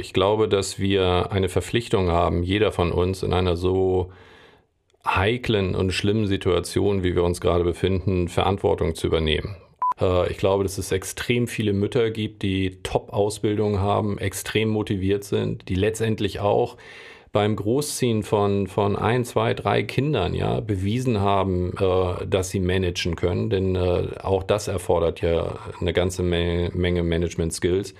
Ich glaube, dass wir eine Verpflichtung haben, jeder von uns in einer so heiklen und schlimmen Situation, wie wir uns gerade befinden, Verantwortung zu übernehmen. Äh, ich glaube, dass es extrem viele Mütter gibt, die Top-Ausbildung haben, extrem motiviert sind, die letztendlich auch beim Großziehen von, von ein, zwei, drei Kindern ja bewiesen haben, äh, dass sie managen können. Denn äh, auch das erfordert ja eine ganze Menge, Management-Skills.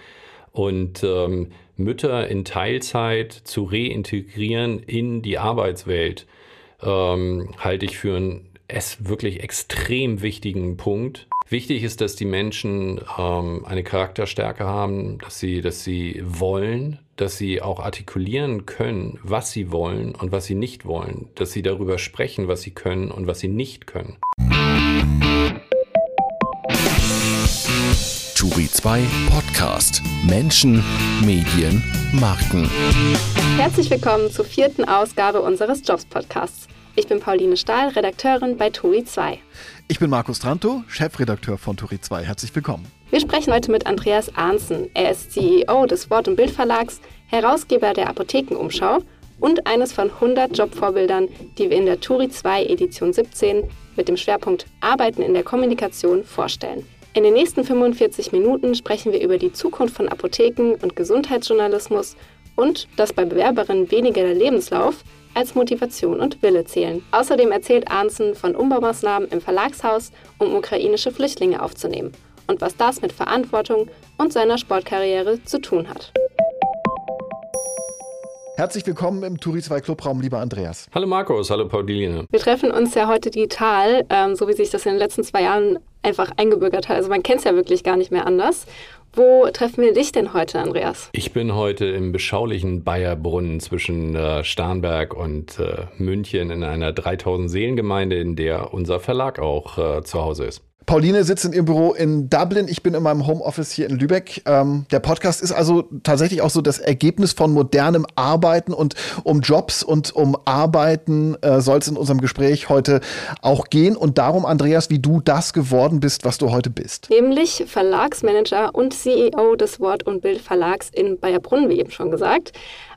Und ähm, Mütter in Teilzeit zu reintegrieren in die Arbeitswelt, ähm, halte ich für einen wirklich extrem wichtigen Punkt. Wichtig ist, dass die Menschen ähm, eine Charakterstärke haben, dass sie, dass sie wollen, dass sie auch artikulieren können, was sie wollen und was sie nicht wollen, dass sie darüber sprechen, was sie können und was sie nicht können. Turi 2 Podcast. Menschen, Medien, Marken. Herzlich willkommen zur vierten Ausgabe unseres Jobs Podcasts. Ich bin Pauline Stahl, Redakteurin bei Turi 2. Ich bin Markus Tranto, Chefredakteur von Turi 2. Herzlich willkommen. Wir sprechen heute mit Andreas Arnzen. Er ist CEO des Wort- und Bildverlags, Herausgeber der Apothekenumschau und eines von 100 Jobvorbildern, die wir in der Turi 2 Edition 17 mit dem Schwerpunkt Arbeiten in der Kommunikation vorstellen. In den nächsten 45 Minuten sprechen wir über die Zukunft von Apotheken und Gesundheitsjournalismus und dass bei Bewerberinnen weniger der Lebenslauf, als Motivation und Wille zählen. Außerdem erzählt Arnzen von Umbaumaßnahmen im Verlagshaus, um ukrainische Flüchtlinge aufzunehmen und was das mit Verantwortung und seiner Sportkarriere zu tun hat. Herzlich willkommen im Turi 2 Clubraum, lieber Andreas. Hallo Markus, hallo Pauline. Wir treffen uns ja heute digital, ähm, so wie sich das in den letzten zwei Jahren einfach eingebürgert hat. Also man kennt es ja wirklich gar nicht mehr anders. Wo treffen wir dich denn heute, Andreas? Ich bin heute im beschaulichen Bayerbrunnen zwischen äh, Starnberg und äh, München in einer 3000 Seelengemeinde, in der unser Verlag auch äh, zu Hause ist. Pauline sitzt in ihrem Büro in Dublin. Ich bin in meinem Homeoffice hier in Lübeck. Ähm, der Podcast ist also tatsächlich auch so das Ergebnis von modernem Arbeiten und um Jobs und um Arbeiten äh, soll es in unserem Gespräch heute auch gehen. Und darum, Andreas, wie du das geworden bist, was du heute bist. Nämlich Verlagsmanager und CEO des Wort- und Bildverlags in Bayerbrunn, wie eben schon gesagt.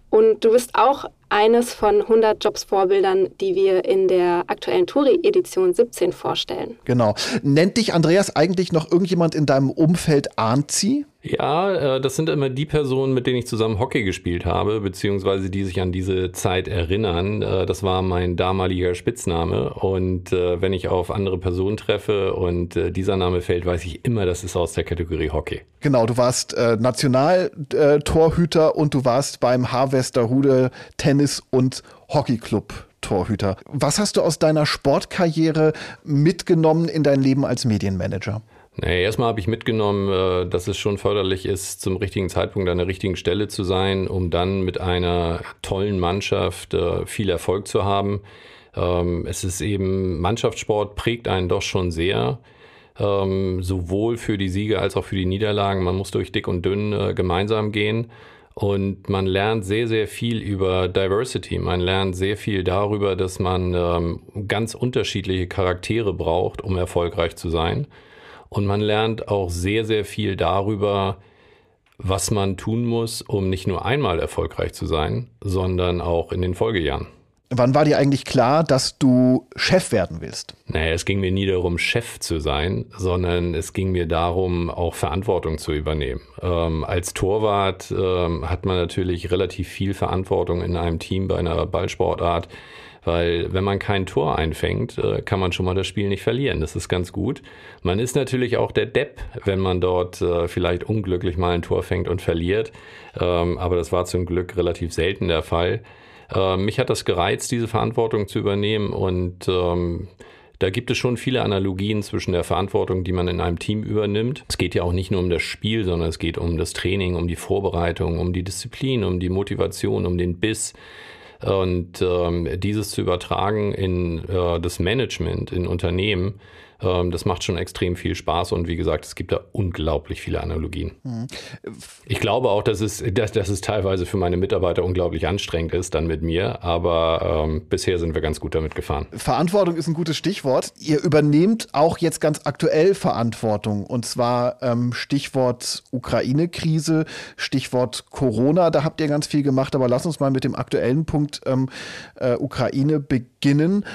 Und du bist auch eines von 100 Jobs-Vorbildern, die wir in der aktuellen Touri-Edition 17 vorstellen. Genau. Nennt dich Andreas eigentlich noch irgendjemand in deinem Umfeld Arnzi? Ja, äh, das sind immer die Personen, mit denen ich zusammen Hockey gespielt habe, beziehungsweise die sich an diese Zeit erinnern. Äh, das war mein damaliger Spitzname. Und äh, wenn ich auf andere Personen treffe und dieser Name fällt, weiß ich immer, das ist aus der Kategorie Hockey. Genau, du warst Nationaltorhüter und du warst beim Harvesterhude Tennis- und Hockeyclub. Torhüter. Was hast du aus deiner Sportkarriere mitgenommen in dein Leben als Medienmanager? Nee, erstmal habe ich mitgenommen, äh, dass es schon förderlich ist, zum richtigen Zeitpunkt an der richtigen Stelle zu sein, um dann mit einer tollen Mannschaft äh, viel Erfolg zu haben. Ähm, es ist eben, Mannschaftssport prägt einen doch schon sehr, ähm, sowohl für die Siege als auch für die Niederlagen. Man muss durch dick und dünn äh, gemeinsam gehen. Und man lernt sehr, sehr viel über Diversity. Man lernt sehr viel darüber, dass man ähm, ganz unterschiedliche Charaktere braucht, um erfolgreich zu sein. Und man lernt auch sehr, sehr viel darüber, was man tun muss, um nicht nur einmal erfolgreich zu sein, sondern auch in den Folgejahren. Wann war dir eigentlich klar, dass du Chef werden willst? Naja, es ging mir nie darum, Chef zu sein, sondern es ging mir darum, auch Verantwortung zu übernehmen. Ähm, als Torwart ähm, hat man natürlich relativ viel Verantwortung in einem Team bei einer Ballsportart. Weil wenn man kein Tor einfängt, äh, kann man schon mal das Spiel nicht verlieren. Das ist ganz gut. Man ist natürlich auch der Depp, wenn man dort äh, vielleicht unglücklich mal ein Tor fängt und verliert. Ähm, aber das war zum Glück relativ selten der Fall. Ähm, mich hat das gereizt, diese Verantwortung zu übernehmen und ähm, da gibt es schon viele Analogien zwischen der Verantwortung, die man in einem Team übernimmt. Es geht ja auch nicht nur um das Spiel, sondern es geht um das Training, um die Vorbereitung, um die Disziplin, um die Motivation, um den Biss. Und ähm, dieses zu übertragen in äh, das Management, in Unternehmen, das macht schon extrem viel Spaß und wie gesagt, es gibt da unglaublich viele Analogien. Mhm. Ich glaube auch, dass es, dass, dass es teilweise für meine Mitarbeiter unglaublich anstrengend ist, dann mit mir, aber ähm, bisher sind wir ganz gut damit gefahren. Verantwortung ist ein gutes Stichwort. Ihr übernehmt auch jetzt ganz aktuell Verantwortung und zwar ähm, Stichwort Ukraine-Krise, Stichwort Corona, da habt ihr ganz viel gemacht, aber lass uns mal mit dem aktuellen Punkt ähm, äh, Ukraine beginnen.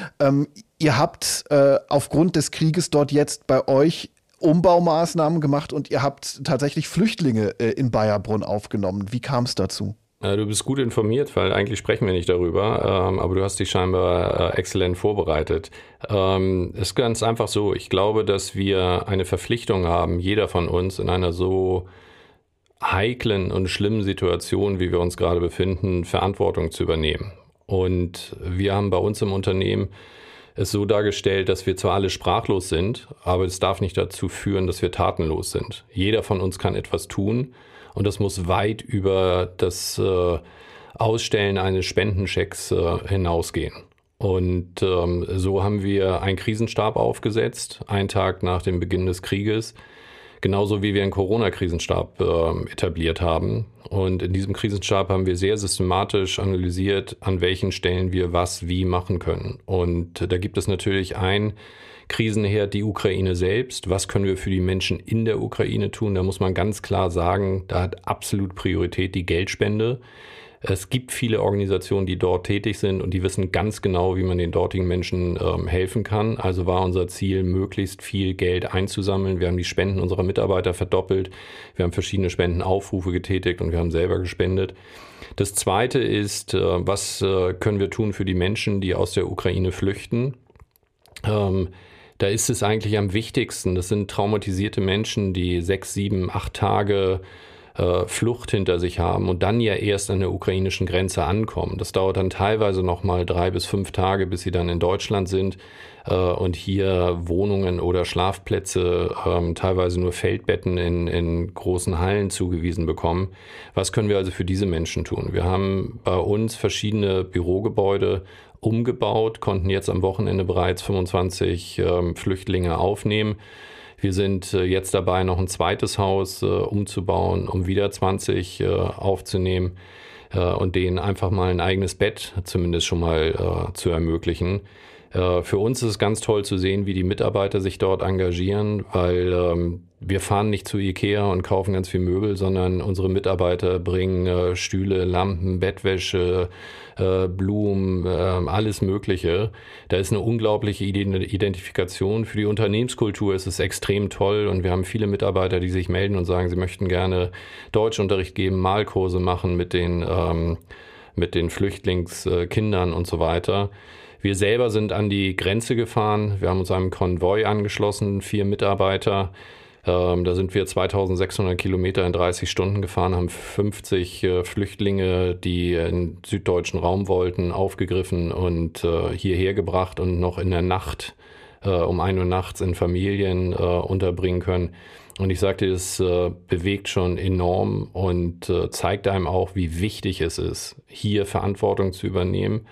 Ihr habt äh, aufgrund des Krieges dort jetzt bei euch Umbaumaßnahmen gemacht und ihr habt tatsächlich Flüchtlinge äh, in Bayerbrunn aufgenommen. Wie kam es dazu? Du bist gut informiert, weil eigentlich sprechen wir nicht darüber, ähm, aber du hast dich scheinbar äh, exzellent vorbereitet. Ähm, es ist ganz einfach so, ich glaube, dass wir eine Verpflichtung haben, jeder von uns in einer so heiklen und schlimmen Situation, wie wir uns gerade befinden, Verantwortung zu übernehmen. Und wir haben bei uns im Unternehmen es so dargestellt, dass wir zwar alle sprachlos sind, aber es darf nicht dazu führen, dass wir tatenlos sind. Jeder von uns kann etwas tun und das muss weit über das äh, Ausstellen eines Spendenchecks äh, hinausgehen. Und ähm, so haben wir einen Krisenstab aufgesetzt, einen Tag nach dem Beginn des Krieges, genauso wie wir einen Corona-Krisenstab äh, etabliert haben. Und in diesem Krisenstab haben wir sehr systematisch analysiert, an welchen Stellen wir was wie machen können. Und da gibt es natürlich ein Krisenherd, die Ukraine selbst. Was können wir für die Menschen in der Ukraine tun? Da muss man ganz klar sagen, da hat absolut Priorität die Geldspende. Es gibt viele Organisationen, die dort tätig sind und die wissen ganz genau, wie man den dortigen Menschen ähm, helfen kann. Also war unser Ziel, möglichst viel Geld einzusammeln. Wir haben die Spenden unserer Mitarbeiter verdoppelt. Wir haben verschiedene Spendenaufrufe getätigt und wir haben selber gespendet. Das zweite ist, äh, was äh, können wir tun für die Menschen, die aus der Ukraine flüchten? Ähm, da ist es eigentlich am wichtigsten. Das sind traumatisierte Menschen, die sechs, sieben, acht Tage äh, Flucht hinter sich haben und dann ja erst an der ukrainischen Grenze ankommen. Das dauert dann teilweise noch mal drei bis fünf Tage, bis sie dann in Deutschland sind äh, und hier Wohnungen oder Schlafplätze, ähm, teilweise nur Feldbetten in, in großen Hallen zugewiesen bekommen. Was können wir also für diese Menschen tun? Wir haben bei uns verschiedene Bürogebäude umgebaut, konnten jetzt am Wochenende bereits 25 ähm, Flüchtlinge aufnehmen. Wir sind äh, jetzt dabei, noch ein zweites Haus äh, umzubauen, um wieder 20 äh, aufzunehmen und denen einfach mal ein eigenes Bett zumindest schon mal zu ermöglichen. Für uns ist es ganz toll zu sehen, wie die Mitarbeiter sich dort engagieren, weil ähm, wir fahren nicht zu Ikea und kaufen ganz viel Möbel, sondern unsere Mitarbeiter bringen äh, Stühle, Lampen, Bettwäsche, äh, Blumen, äh, alles Mögliche. Da ist eine unglaubliche Identifikation. Für die Unternehmenskultur ist es extrem toll und wir haben viele Mitarbeiter, die sich melden und sagen, sie möchten gerne Deutschunterricht geben, Malkurse machen mit den, ähm, mit den Flüchtlingskindern und so weiter. Wir selber sind an die Grenze gefahren. Wir haben uns einem Konvoi angeschlossen, vier Mitarbeiter. Ähm, da sind wir 2600 Kilometer in 30 Stunden gefahren, haben 50 äh, Flüchtlinge, die in süddeutschen Raum wollten, aufgegriffen und äh, hierher gebracht und noch in der Nacht äh, um ein Uhr nachts in Familien äh, unterbringen können. Und ich sagte, es äh, bewegt schon enorm und äh, zeigt einem auch, wie wichtig es ist, hier Verantwortung zu übernehmen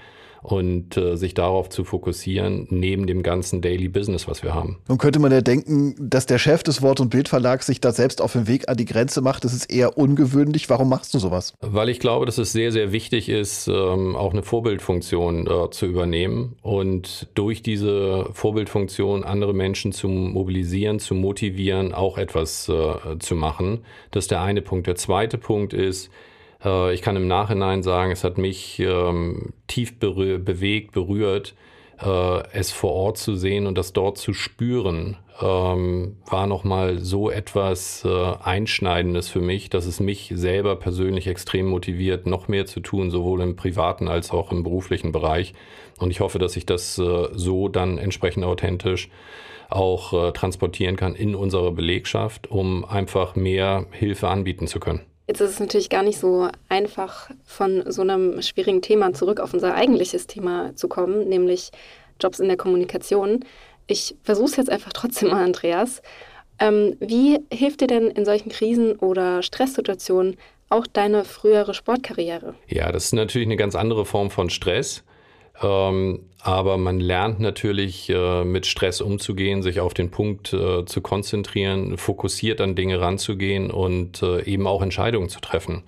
und äh, sich darauf zu fokussieren, neben dem ganzen Daily Business, was wir haben. Nun könnte man ja denken, dass der Chef des Wort- und Bildverlags sich da selbst auf den Weg an die Grenze macht. Das ist eher ungewöhnlich. Warum machst du sowas? Weil ich glaube, dass es sehr, sehr wichtig ist, ähm, auch eine Vorbildfunktion äh, zu übernehmen und durch diese Vorbildfunktion andere Menschen zu mobilisieren, zu motivieren, auch etwas äh, zu machen. Das ist der eine Punkt. Der zweite Punkt ist, ich kann im Nachhinein sagen, es hat mich ähm, tief berühr bewegt, berührt, äh, es vor Ort zu sehen und das dort zu spüren, ähm, war nochmal so etwas äh, Einschneidendes für mich, dass es mich selber persönlich extrem motiviert, noch mehr zu tun, sowohl im privaten als auch im beruflichen Bereich. Und ich hoffe, dass ich das äh, so dann entsprechend authentisch auch äh, transportieren kann in unsere Belegschaft, um einfach mehr Hilfe anbieten zu können. Jetzt ist es natürlich gar nicht so einfach, von so einem schwierigen Thema zurück auf unser eigentliches Thema zu kommen, nämlich Jobs in der Kommunikation. Ich versuche es jetzt einfach trotzdem mal, Andreas. Ähm, wie hilft dir denn in solchen Krisen oder Stresssituationen auch deine frühere Sportkarriere? Ja, das ist natürlich eine ganz andere Form von Stress. Ähm, aber man lernt natürlich äh, mit Stress umzugehen, sich auf den Punkt äh, zu konzentrieren, fokussiert an Dinge ranzugehen und äh, eben auch Entscheidungen zu treffen.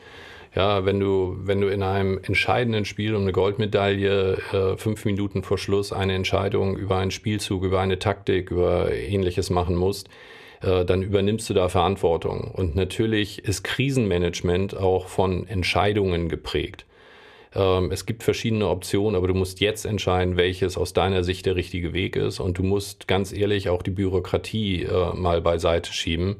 Ja, wenn du, wenn du in einem entscheidenden Spiel um eine Goldmedaille äh, fünf Minuten vor Schluss eine Entscheidung über einen Spielzug, über eine Taktik, über ähnliches machen musst, äh, dann übernimmst du da Verantwortung. Und natürlich ist Krisenmanagement auch von Entscheidungen geprägt. Ähm, es gibt verschiedene Optionen, aber du musst jetzt entscheiden, welches aus deiner Sicht der richtige Weg ist. Und du musst ganz ehrlich auch die Bürokratie äh, mal beiseite schieben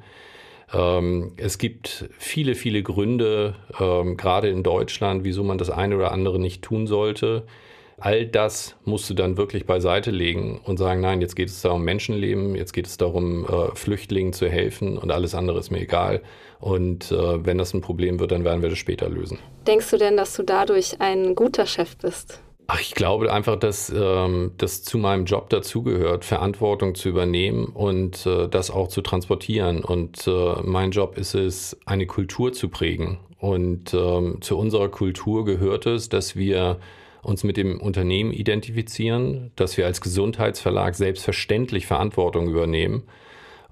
ähm, es gibt viele, viele Gründe, ähm, gerade in Deutschland, wieso man das eine oder andere nicht tun sollte. All das musst du dann wirklich beiseite legen und sagen, nein, jetzt geht es da um Menschenleben, jetzt geht es darum, äh, Flüchtlingen zu helfen und alles andere ist mir egal. Und äh, wenn das ein Problem wird, dann werden wir das später lösen. Denkst du denn, dass du dadurch ein guter Chef bist? Ach, ich glaube einfach, dass ähm, das zu meinem Job dazugehört, Verantwortung zu übernehmen und äh, das auch zu transportieren. Und äh, mein Job ist es, eine Kultur zu prägen. Und ähm, zu unserer Kultur gehört es, dass wir uns mit dem Unternehmen identifizieren, dass wir als Gesundheitsverlag selbstverständlich Verantwortung übernehmen.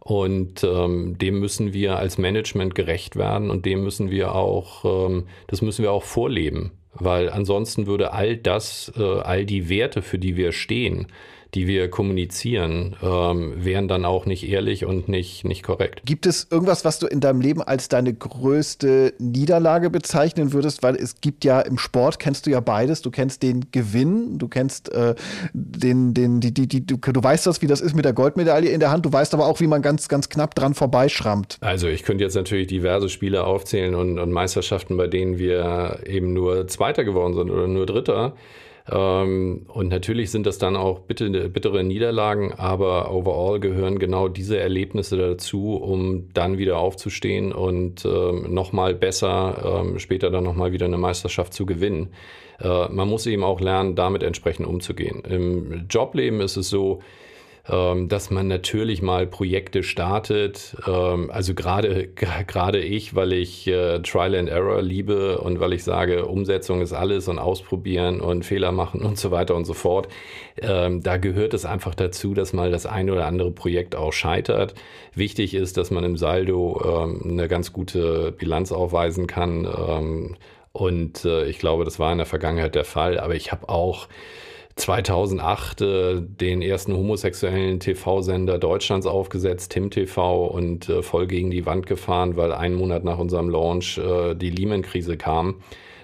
Und ähm, dem müssen wir als Management gerecht werden und dem müssen wir auch, ähm, das müssen wir auch vorleben weil ansonsten würde all das, äh, all die Werte, für die wir stehen, die wir kommunizieren, ähm, wären dann auch nicht ehrlich und nicht, nicht korrekt. Gibt es irgendwas, was du in deinem Leben als deine größte Niederlage bezeichnen würdest? Weil es gibt ja im Sport, kennst du ja beides. Du kennst den Gewinn, du kennst äh, den, den, die, die, die, du, du weißt das, wie das ist mit der Goldmedaille in der Hand. Du weißt aber auch, wie man ganz, ganz knapp dran vorbeischrammt. Also ich könnte jetzt natürlich diverse Spiele aufzählen und, und Meisterschaften, bei denen wir eben nur Zweiter geworden sind oder nur Dritter. Ähm, und natürlich sind das dann auch bitte, bittere Niederlagen, aber overall gehören genau diese Erlebnisse dazu, um dann wieder aufzustehen und ähm, nochmal besser ähm, später dann nochmal wieder eine Meisterschaft zu gewinnen. Äh, man muss eben auch lernen, damit entsprechend umzugehen. Im Jobleben ist es so, dass man natürlich mal Projekte startet. Ähm, also gerade gerade ich, weil ich äh, Trial and Error liebe und weil ich sage, Umsetzung ist alles und ausprobieren und Fehler machen und so weiter und so fort. Ähm, da gehört es einfach dazu, dass mal das eine oder andere Projekt auch scheitert. Wichtig ist, dass man im Saldo eine ganz gute Bilanz aufweisen kann. und äh, ich glaube, das war in der Vergangenheit der Fall. Aber ich habe auch 2008 äh, den ersten homosexuellen TV-Sender Deutschlands aufgesetzt, Tim TV, und äh, voll gegen die Wand gefahren, weil einen Monat nach unserem Launch äh, die Lehman-Krise kam.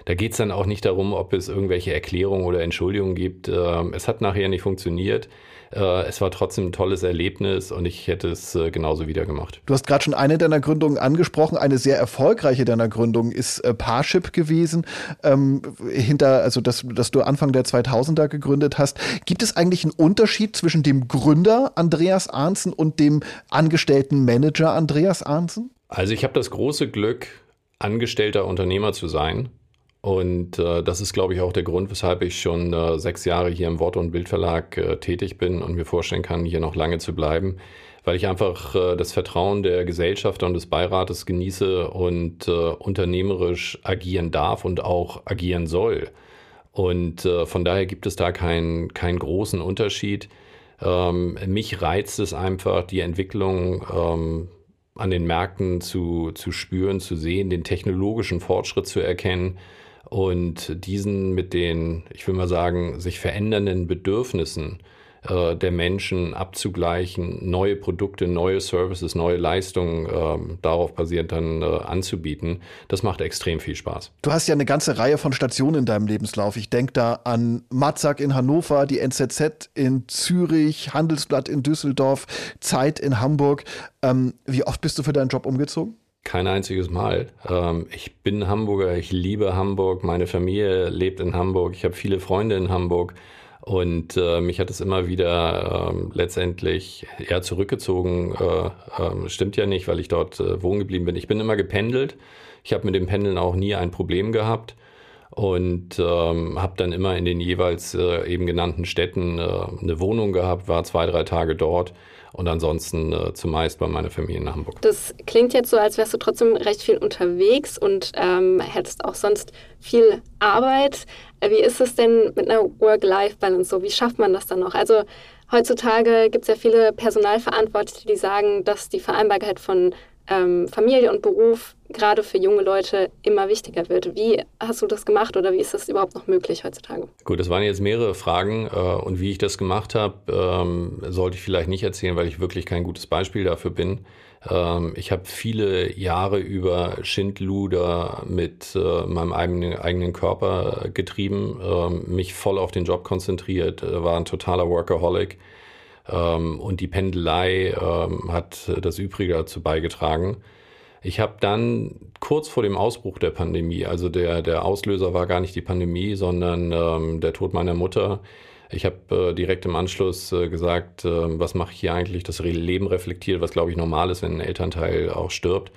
Da geht es dann auch nicht darum, ob es irgendwelche Erklärungen oder Entschuldigungen gibt. Ähm, es hat nachher nicht funktioniert. Äh, es war trotzdem ein tolles Erlebnis und ich hätte es äh, genauso wieder gemacht. Du hast gerade schon eine deiner Gründungen angesprochen. Eine sehr erfolgreiche deiner Gründungen ist äh, Parship gewesen, ähm, hinter, also das, das du Anfang der 2000er gegründet hast. Gibt es eigentlich einen Unterschied zwischen dem Gründer Andreas Arnzen und dem angestellten Manager Andreas Arnzen? Also ich habe das große Glück, angestellter Unternehmer zu sein. Und äh, das ist, glaube ich, auch der Grund, weshalb ich schon äh, sechs Jahre hier im Wort- und Bildverlag äh, tätig bin und mir vorstellen kann, hier noch lange zu bleiben, weil ich einfach äh, das Vertrauen der Gesellschafter und des Beirates genieße und äh, unternehmerisch agieren darf und auch agieren soll. Und äh, von daher gibt es da keinen keinen großen Unterschied. Ähm, mich reizt es einfach, die Entwicklung ähm, an den Märkten zu, zu spüren, zu sehen, den technologischen Fortschritt zu erkennen und diesen mit den, ich will mal sagen, sich verändernden Bedürfnissen äh, der Menschen abzugleichen, neue Produkte, neue Services, neue Leistungen äh, darauf basierend dann äh, anzubieten, das macht extrem viel Spaß. Du hast ja eine ganze Reihe von Stationen in deinem Lebenslauf. Ich denke da an Matzak in Hannover, die NZZ in Zürich, Handelsblatt in Düsseldorf, Zeit in Hamburg. Ähm, wie oft bist du für deinen Job umgezogen? Kein einziges Mal. Ähm, ich bin Hamburger, ich liebe Hamburg, meine Familie lebt in Hamburg, ich habe viele Freunde in Hamburg und äh, mich hat es immer wieder äh, letztendlich eher zurückgezogen. Äh, ähm, stimmt ja nicht, weil ich dort äh, wohnen geblieben bin. Ich bin immer gependelt. Ich habe mit dem Pendeln auch nie ein Problem gehabt und ähm, habe dann immer in den jeweils äh, eben genannten Städten äh, eine Wohnung gehabt, war zwei, drei Tage dort und ansonsten äh, zumeist bei meiner Familie in Hamburg. Das klingt jetzt so, als wärst du trotzdem recht viel unterwegs und ähm, hättest auch sonst viel Arbeit. Äh, wie ist es denn mit einer Work-Life-Balance so? Wie schafft man das dann noch? Also heutzutage gibt es ja viele Personalverantwortliche, die sagen, dass die Vereinbarkeit von ähm, Familie und Beruf gerade für junge Leute immer wichtiger wird. Wie hast du das gemacht oder wie ist das überhaupt noch möglich heutzutage? Gut, das waren jetzt mehrere Fragen äh, und wie ich das gemacht habe, ähm, sollte ich vielleicht nicht erzählen, weil ich wirklich kein gutes Beispiel dafür bin. Ähm, ich habe viele Jahre über Schindluder mit äh, meinem eigenen, eigenen Körper getrieben, äh, mich voll auf den Job konzentriert, äh, war ein totaler Workaholic und die Pendelei ähm, hat das Übrige dazu beigetragen. Ich habe dann kurz vor dem Ausbruch der Pandemie, also der, der Auslöser war gar nicht die Pandemie, sondern ähm, der Tod meiner Mutter. Ich habe äh, direkt im Anschluss äh, gesagt, äh, was mache ich hier eigentlich? Das Leben reflektiert, was glaube ich normal ist, wenn ein Elternteil auch stirbt.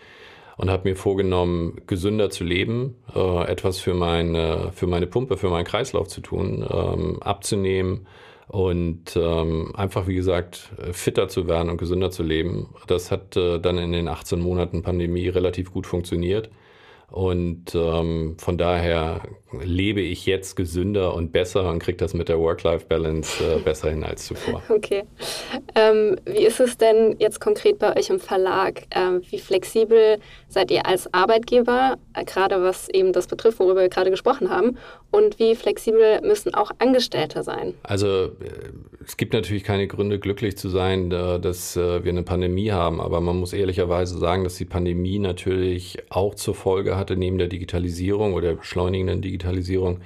Und habe mir vorgenommen, gesünder zu leben, äh, etwas für meine, für meine Pumpe, für meinen Kreislauf zu tun, ähm, abzunehmen und ähm, einfach, wie gesagt, fitter zu werden und gesünder zu leben. Das hat äh, dann in den 18 Monaten Pandemie relativ gut funktioniert. Und ähm, von daher lebe ich jetzt gesünder und besser und kriege das mit der Work-Life-Balance äh, besser hin als zuvor. Okay. Ähm, wie ist es denn jetzt konkret bei euch im Verlag? Ähm, wie flexibel seid ihr als Arbeitgeber, äh, gerade was eben das betrifft, worüber wir gerade gesprochen haben? Und wie flexibel müssen auch Angestellte sein? Also äh, es gibt natürlich keine Gründe, glücklich zu sein, dass äh, wir eine Pandemie haben. Aber man muss ehrlicherweise sagen, dass die Pandemie natürlich auch zur Folge hatte, neben der Digitalisierung oder der beschleunigenden Digitalisierung,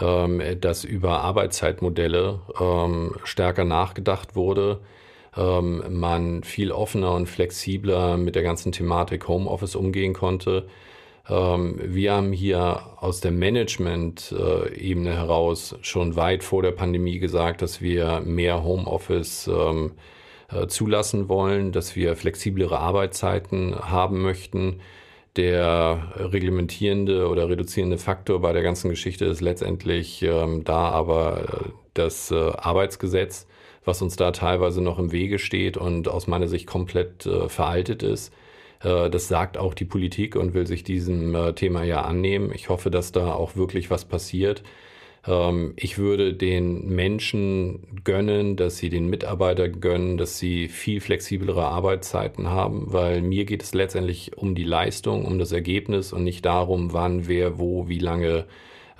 ähm, dass über Arbeitszeitmodelle ähm, stärker nachgedacht wurde ähm, man viel offener und flexibler mit der ganzen Thematik Homeoffice umgehen konnte. Ähm, wir haben hier aus der Management-Ebene heraus schon weit vor der Pandemie gesagt, dass wir mehr Homeoffice ähm, äh, zulassen wollen, dass wir flexiblere Arbeitszeiten haben möchten. Der reglementierende oder reduzierende Faktor bei der ganzen Geschichte ist letztendlich ähm, da aber äh, das äh, Arbeitsgesetz, was uns da teilweise noch im Wege steht und aus meiner Sicht komplett äh, veraltet ist. Äh, das sagt auch die Politik und will sich diesem äh, Thema ja annehmen. Ich hoffe, dass da auch wirklich was passiert. Ähm, ich würde den Menschen gönnen, dass sie den Mitarbeitern gönnen, dass sie viel flexiblere Arbeitszeiten haben, weil mir geht es letztendlich um die Leistung, um das Ergebnis und nicht darum, wann, wer, wo, wie lange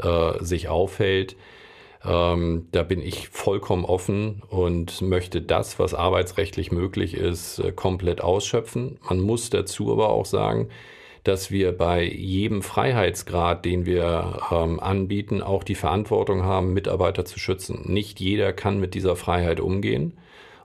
äh, sich aufhält. Ähm, da bin ich vollkommen offen und möchte das, was arbeitsrechtlich möglich ist, äh, komplett ausschöpfen. Man muss dazu aber auch sagen, dass wir bei jedem Freiheitsgrad, den wir ähm, anbieten, auch die Verantwortung haben, Mitarbeiter zu schützen. Nicht jeder kann mit dieser Freiheit umgehen.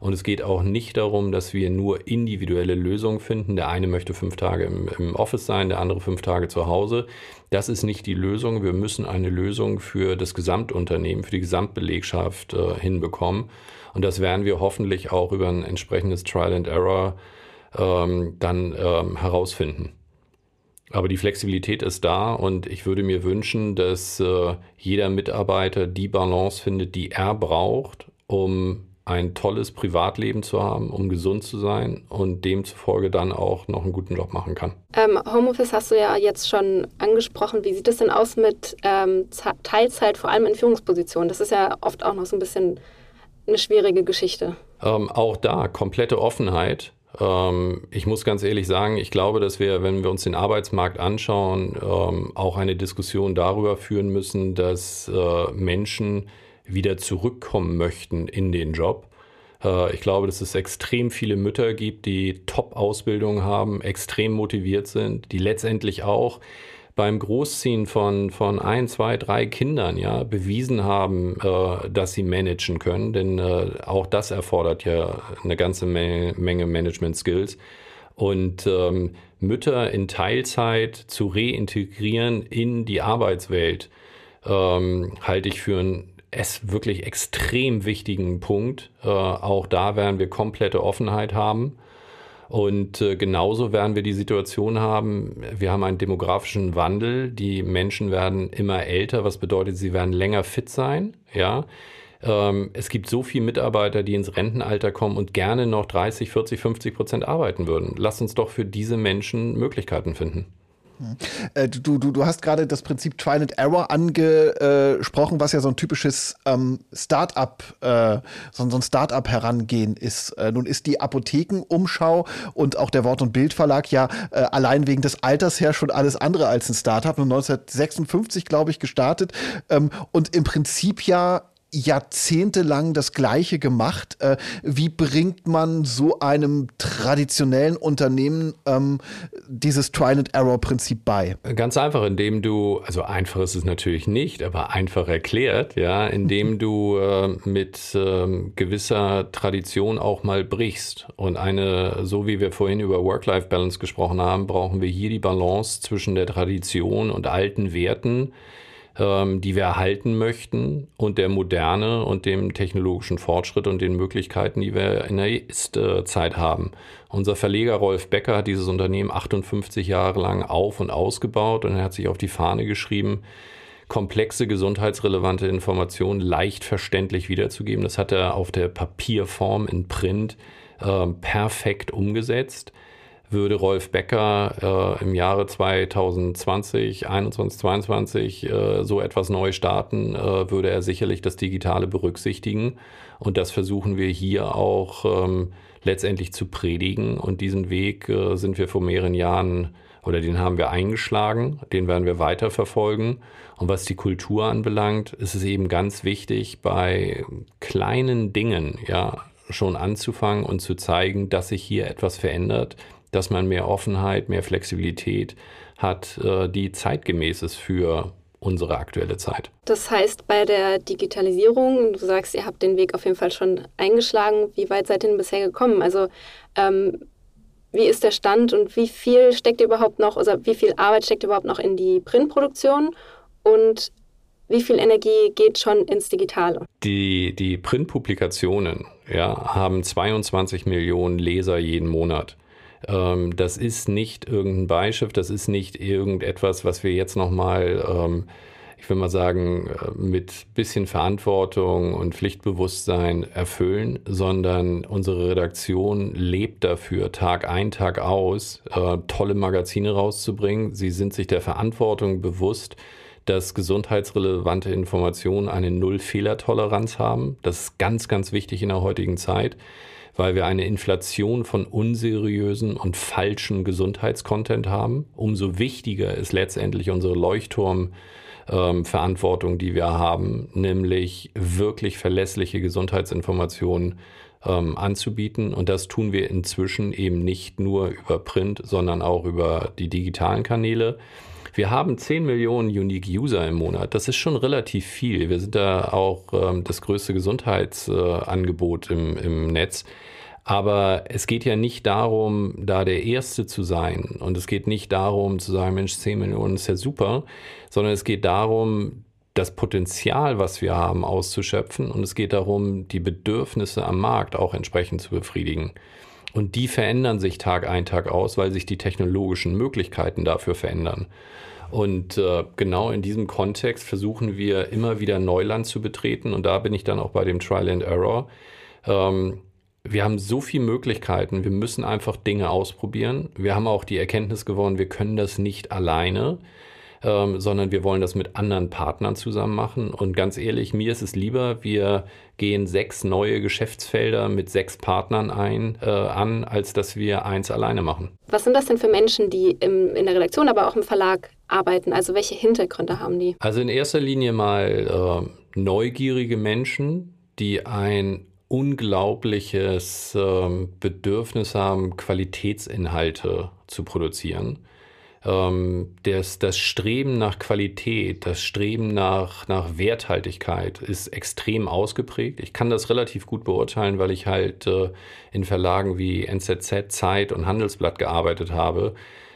Und es geht auch nicht darum, dass wir nur individuelle Lösungen finden. Der eine möchte fünf Tage im, im, Office sein, der andere fünf Tage zu Hause. Das ist nicht die Lösung. Wir müssen eine Lösung für das Gesamtunternehmen, für die Gesamtbelegschaft äh, hinbekommen. Und das werden wir hoffentlich auch über ein entsprechendes Trial and Error ähm, dann ähm, herausfinden. Aber die Flexibilität ist da und ich würde mir wünschen, dass äh, jeder Mitarbeiter die Balance findet, die er braucht, um ein tolles Privatleben zu haben, um gesund zu sein und demzufolge dann auch noch einen guten Job machen kann. Ähm, Homeoffice hast du ja jetzt schon angesprochen. Wie sieht es denn aus mit ähm, Teilzeit, vor allem in Führungspositionen? Das ist ja oft auch noch so ein bisschen eine schwierige Geschichte. Ähm, auch da komplette Offenheit. Ähm, ich muss ganz ehrlich sagen, ich glaube, dass wir, wenn wir uns den Arbeitsmarkt anschauen, ähm, auch eine Diskussion darüber führen müssen, dass äh, Menschen wieder zurückkommen möchten in den Job. Äh, ich glaube, dass es extrem viele Mütter gibt, die Top-Ausbildung haben, extrem motiviert sind, die letztendlich auch beim Großziehen von, von ein, zwei, drei Kindern ja bewiesen haben, äh, dass sie managen können. Denn äh, auch das erfordert ja eine ganze Menge, Management-Skills. Und ähm, Mütter in Teilzeit zu reintegrieren in die Arbeitswelt, ähm, halte ich für ein es wirklich extrem wichtigen Punkt. Äh, auch da werden wir komplette Offenheit haben. Und äh, genauso werden wir die Situation haben, wir haben einen demografischen Wandel, die Menschen werden immer älter, was bedeutet, sie werden länger fit sein, ja. Ähm, es gibt so viele Mitarbeiter, die ins Rentenalter kommen und gerne noch 30, 40, 50 Prozent arbeiten würden. Lass uns doch für diese Menschen Möglichkeiten finden. Äh, du, du, du hast gerade das Prinzip Trial and Error angesprochen, was ja so ein typisches ähm, Start-up, äh, so, so, ein Start-up-Herangehen ist. Äh, nun ist die Apothekenumschau und auch der Wort- und Bildverlag ja äh, allein wegen des Alters her schon alles andere als ein Start-up. 1956, glaube ich, gestartet ähm, und im Prinzip ja jahrzehntelang das Gleiche gemacht. Äh, wie bringt man so einem traditionellen Unternehmen ähm, dieses Trial-and-Error-Prinzip bei? Ganz einfach, indem du, also einfach ist es natürlich nicht, aber einfach erklärt, ja, indem du äh, mit äh, gewisser Tradition auch mal brichst. Und eine, so wie wir vorhin über Work-Life-Balance gesprochen haben, brauchen wir hier die Balance zwischen der Tradition und alten Werten ähm, die wir erhalten möchten und der Moderne und dem technologischen Fortschritt und den Möglichkeiten, die wir in der Ist-Zeit haben. Unser Verleger Rolf Becker hat dieses Unternehmen 58 Jahre lang auf und ausgebaut und er hat sich auf die Fahne geschrieben, komplexe gesundheitsrelevante Informationen leicht verständlich wiederzugeben. Das hat er auf der Papierform in Print äh, perfekt umgesetzt würde Rolf Becker äh, im Jahre 2020, 21, 22 äh, so etwas neu starten, äh, würde er sicherlich das Digitale berücksichtigen. Und das versuchen wir hier auch ähm, letztendlich zu predigen. Und diesen Weg äh, sind wir vor mehreren Jahren oder den haben wir eingeschlagen, den werden wir weiterverfolgen. Und was die Kultur anbelangt, ist es eben ganz wichtig, bei kleinen Dingen, ja, schon anzufangen und zu zeigen, dass sich hier etwas verändert, dass man mehr Offenheit, mehr Flexibilität hat, äh, die zeitgemäß ist für unsere aktuelle Zeit. Das heißt, bei der Digitalisierung, du sagst, ihr habt den Weg auf jeden Fall schon eingeschlagen. Wie weit seid ihr denn bisher gekommen? Also ähm, wie ist der Stand und wie viel steckt überhaupt noch, also wie viel Arbeit steckt überhaupt noch in die Printproduktion und wie viel Energie geht schon ins Digitale? Die, die Printpublikationen ja, haben 22 Millionen Leser jeden Monat. Ähm, das ist nicht irgendein Beischiff, das ist nicht irgendetwas, was wir jetzt nochmal, ähm, ich will mal sagen, äh, mit bisschen Verantwortung und Pflichtbewusstsein erfüllen, sondern unsere Redaktion lebt dafür, Tag ein, Tag aus, äh, tolle Magazine rauszubringen. Sie sind sich der Verantwortung bewusst, dass gesundheitsrelevante Informationen eine Null-Fehler-Toleranz haben. Das ist ganz, ganz wichtig in der heutigen Zeit weil wir eine Inflation von unseriösen und falschen Gesundheitscontent haben. Umso wichtiger ist letztendlich unsere Leuchtturmverantwortung, ähm, die wir haben, nämlich wirklich verlässliche Gesundheitsinformationen ähm, anzubieten. Und das tun wir inzwischen eben nicht nur über Print, sondern auch über die digitalen Kanäle. Wir haben 10 Millionen Unique User im Monat. Das ist schon relativ viel. Wir sind da auch ähm, das größte Gesundheitsangebot äh, im, im Netz. Aber es geht ja nicht darum, da der Erste zu sein. Und es geht nicht darum zu sagen, Mensch, 10 Millionen ist ja super, sondern es geht darum, das Potenzial, was wir haben, auszuschöpfen. Und es geht darum, die Bedürfnisse am Markt auch entsprechend zu befriedigen. Und die verändern sich Tag ein, Tag aus, weil sich die technologischen Möglichkeiten dafür verändern. Und äh, genau in diesem Kontext versuchen wir immer wieder Neuland zu betreten. Und da bin ich dann auch bei dem Trial and Error. Ähm, wir haben so viele Möglichkeiten. Wir müssen einfach Dinge ausprobieren. Wir haben auch die Erkenntnis gewonnen, wir können das nicht alleine ähm, sondern wir wollen das mit anderen Partnern zusammen machen. Und ganz ehrlich, mir ist es lieber, wir gehen sechs neue Geschäftsfelder mit sechs Partnern ein, äh, an, als dass wir eins alleine machen. Was sind das denn für Menschen, die im, in der Redaktion, aber auch im Verlag arbeiten? Also welche Hintergründe haben die? Also in erster Linie mal äh, neugierige Menschen, die ein unglaubliches äh, Bedürfnis haben, Qualitätsinhalte zu produzieren ähm, das, das Streben nach Qualität, das Streben nach, nach Werthaltigkeit ist extrem ausgeprägt. Ich kann das relativ gut beurteilen, weil ich halt äh, in Verlagen wie NZZ, Zeit und Handelsblatt gearbeitet habe,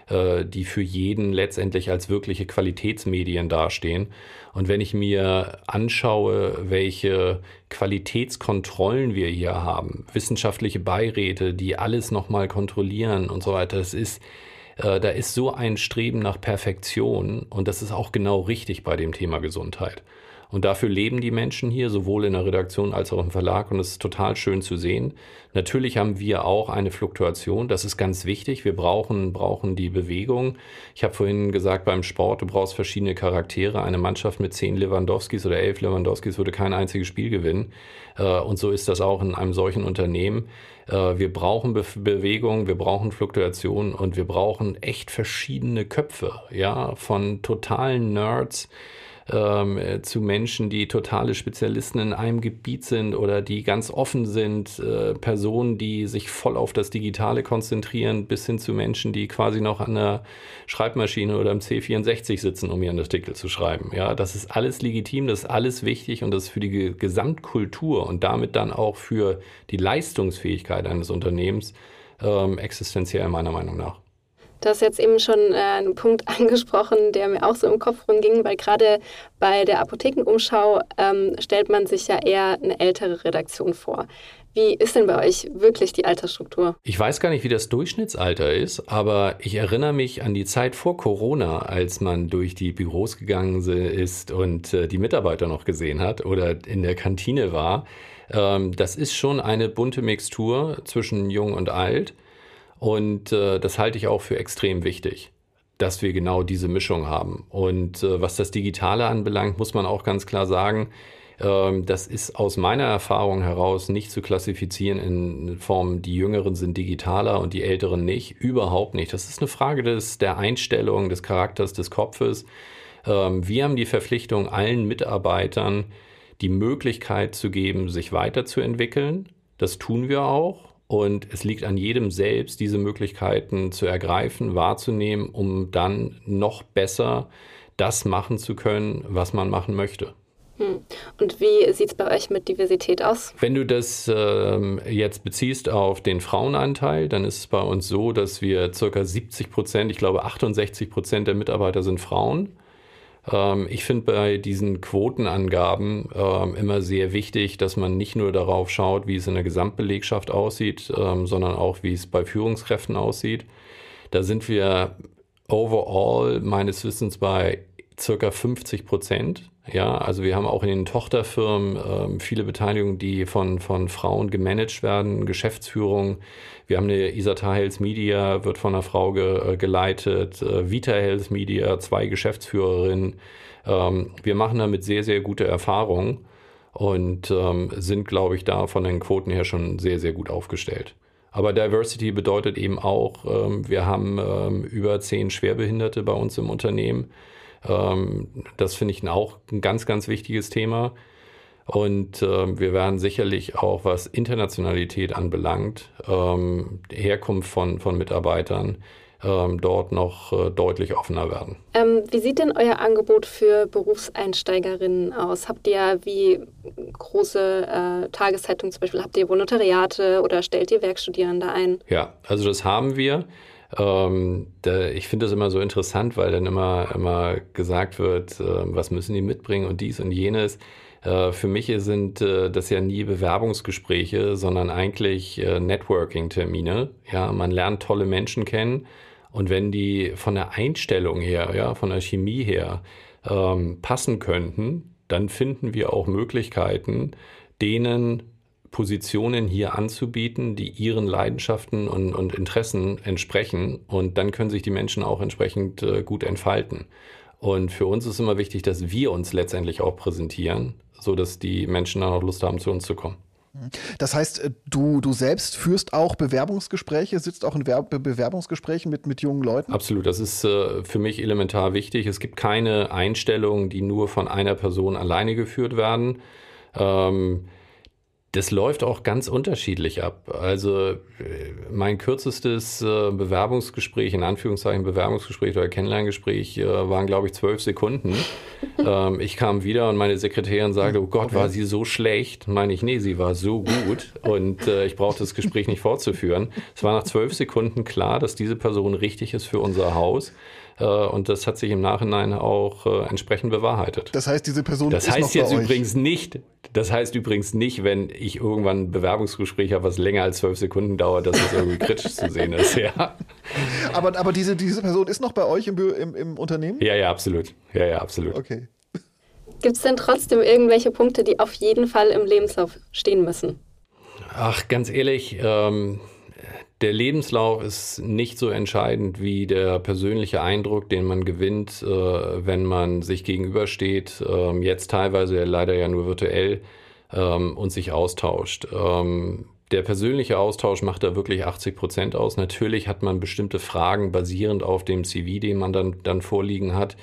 äh, die für jeden letztendlich als wirkliche Qualitätsmedien dastehen. Und wenn ich mir anschaue, welche Qualitätskontrollen wir hier haben, wissenschaftliche Beiräte, die alles nochmal kontrollieren und so weiter, das ist äh, da ist so ein Streben nach Perfektion und das ist auch genau richtig bei dem Thema Gesundheit. Und dafür leben die Menschen hier, sowohl in der Redaktion als auch im Verlag. Und es ist total schön zu sehen. Natürlich haben wir auch eine Fluktuation. Das ist ganz wichtig. Wir brauchen, brauchen die Bewegung. Ich habe vorhin gesagt, beim Sport, du brauchst verschiedene Charaktere. Eine Mannschaft mit zehn Lewandowskis oder elf Lewandowskis würde kein einziges Spiel gewinnen. Äh, und so ist das auch in einem solchen Unternehmen. Äh, wir brauchen Be Bewegung, wir brauchen Fluktuation und wir brauchen echt verschiedene Köpfe, ja, von totalen Nerds ähm, äh, zu Menschen, die totale Spezialisten in einem Gebiet sind oder die ganz offen sind, äh, Personen, die sich voll auf das Digitale konzentrieren, bis hin zu Menschen, die quasi noch an der Schreibmaschine oder im C64 sitzen, um ihren Artikel zu schreiben. Ja, das ist alles legitim, das ist alles wichtig und das ist für die Gesamtkultur und damit dann auch für die Leistungsfähigkeit eines Unternehmens ähm, existenziell meiner Meinung nach. Du hast jetzt eben schon äh, einen Punkt angesprochen, der mir auch so im Kopf rumging, weil gerade bei der Apothekenumschau ähm, stellt man sich ja eher eine ältere Redaktion vor. Wie ist denn bei euch wirklich die Altersstruktur? Ich weiß gar nicht, wie das Durchschnittsalter ist, aber ich erinnere mich an die Zeit vor Corona, als man durch die Büros gegangen ist und äh, die Mitarbeiter noch gesehen hat oder in der Kantine war. Ähm, das ist schon eine bunte Mixtur zwischen jung und alt. Und äh, das halte ich auch für extrem wichtig, dass wir genau diese Mischung haben. Und äh, was das Digitale anbelangt, muss man auch ganz klar sagen, äh, das ist aus meiner Erfahrung heraus nicht zu klassifizieren in Form, die Jüngeren sind digitaler und die Älteren nicht. Überhaupt nicht. Das ist eine Frage des, der Einstellung, des Charakters, des Kopfes. Ähm, wir haben die Verpflichtung, allen Mitarbeitern die Möglichkeit zu geben, sich weiterzuentwickeln. Das tun wir auch. Und es liegt an jedem selbst, diese Möglichkeiten zu ergreifen, wahrzunehmen, um dann noch besser das machen zu können, was man machen möchte. Hm. Und wie sieht es bei euch mit Diversität aus? Wenn du das ähm, jetzt beziehst auf den Frauenanteil, dann ist es bei uns so, dass wir ca. 70 Prozent, ich glaube 68 Prozent der Mitarbeiter sind Frauen. Ähm, ich finde bei diesen Quotenangaben ähm, immer sehr wichtig, dass man nicht nur darauf schaut, wie es in der Gesamtbelegschaft aussieht, ähm, sondern auch, wie es bei Führungskräften aussieht. Da sind wir overall meines Wissens bei circa 50 Prozent. Ja, also wir haben auch in den Tochterfirmen ähm, viele Beteiligungen, die von, von Frauen gemanagt werden, Geschäftsführung. Wir haben eine Isata Health Media, wird von einer Frau ge, äh, geleitet, äh, Vita Health Media, zwei Geschäftsführerinnen. Ähm, wir machen damit sehr, sehr gute Erfahrungen und ähm, sind, glaube ich, da von den Quoten her schon sehr, sehr gut aufgestellt. Aber Diversity bedeutet eben auch, ähm, wir haben ähm, über zehn Schwerbehinderte bei uns im Unternehmen. Ähm, das finde ich auch ein ganz, ganz wichtiges Thema. Und äh, wir werden sicherlich auch, was Internationalität anbelangt, ähm, Herkunft von, von Mitarbeitern, ähm, dort noch äh, deutlich offener werden. Ähm, wie sieht denn euer Angebot für Berufseinsteigerinnen aus? Habt ihr wie große äh, Tageszeitungen zum Beispiel, habt ihr Volontariate oder stellt ihr Werkstudierende ein? Ja, also das haben wir. Ähm, da, ich finde das immer so interessant, weil dann immer, immer gesagt wird, äh, was müssen die mitbringen und dies und jenes. Äh, für mich sind äh, das ja nie Bewerbungsgespräche, sondern eigentlich äh, Networking-Termine. Ja, man lernt tolle Menschen kennen und wenn die von der Einstellung her, ja, von der Chemie her ähm, passen könnten, dann finden wir auch Möglichkeiten, denen Positionen hier anzubieten, die ihren Leidenschaften und, und Interessen entsprechen. Und dann können sich die Menschen auch entsprechend äh, gut entfalten. Und für uns ist immer wichtig, dass wir uns letztendlich auch präsentieren, so dass die Menschen dann auch Lust haben, zu uns zu kommen. Das heißt, äh, du, du selbst führst auch Bewerbungsgespräche, sitzt auch in Ver Bewerbungsgesprächen mit, mit jungen Leuten? Absolut, das ist äh, für mich elementar wichtig. Es gibt keine Einstellungen, die nur von einer Person alleine geführt werden. Ähm, das läuft auch ganz unterschiedlich ab. Also äh, mein kürzestes äh, Bewerbungsgespräch, in Anführungszeichen Bewerbungsgespräch oder Kennenlerngespräch, äh, waren, glaube ich, zwölf Sekunden. ähm, ich kam wieder und meine Sekretärin sagte, oh Gott, war sie so schlecht? Meine ich, nee, sie war so gut und ich brauchte das Gespräch nicht fortzuführen. Es war nach zwölf Sekunden klar, dass diese Person richtig ist für unser Haus. Äh, und das hat sich im Nachhinein auch äh, entsprechend bewahrheitet. Das heißt, diese Person das ist heißt noch jetzt bei übrigens nicht, das heißt übrigens nicht, wenn ich irgendwann ein Bewerbungsgespräch habe, was länger als zwölf Sekunden dauert, dass es irgendwie kritisch zu sehen ist. Ja. Aber, aber diese, diese Person ist noch bei euch im, im, im Unternehmen? Ja, ja, absolut. Ja, ja, absolut. Okay. Gibt es denn trotzdem irgendwelche Punkte, die auf jeden Fall im Lebenslauf stehen müssen? Ach, ganz ehrlich, ähm, der Lebenslauf ist nicht so entscheidend wie der persönliche Eindruck, den man gewinnt, äh, wenn man sich gegenübersteht, äh, jetzt teilweise leider ja nur virtuell ähm, und sich austauscht. Ähm, der persönliche Austausch macht da wirklich 80 Prozent aus. Natürlich hat man bestimmte Fragen basierend auf dem CV, den man dann, dann vorliegen hat.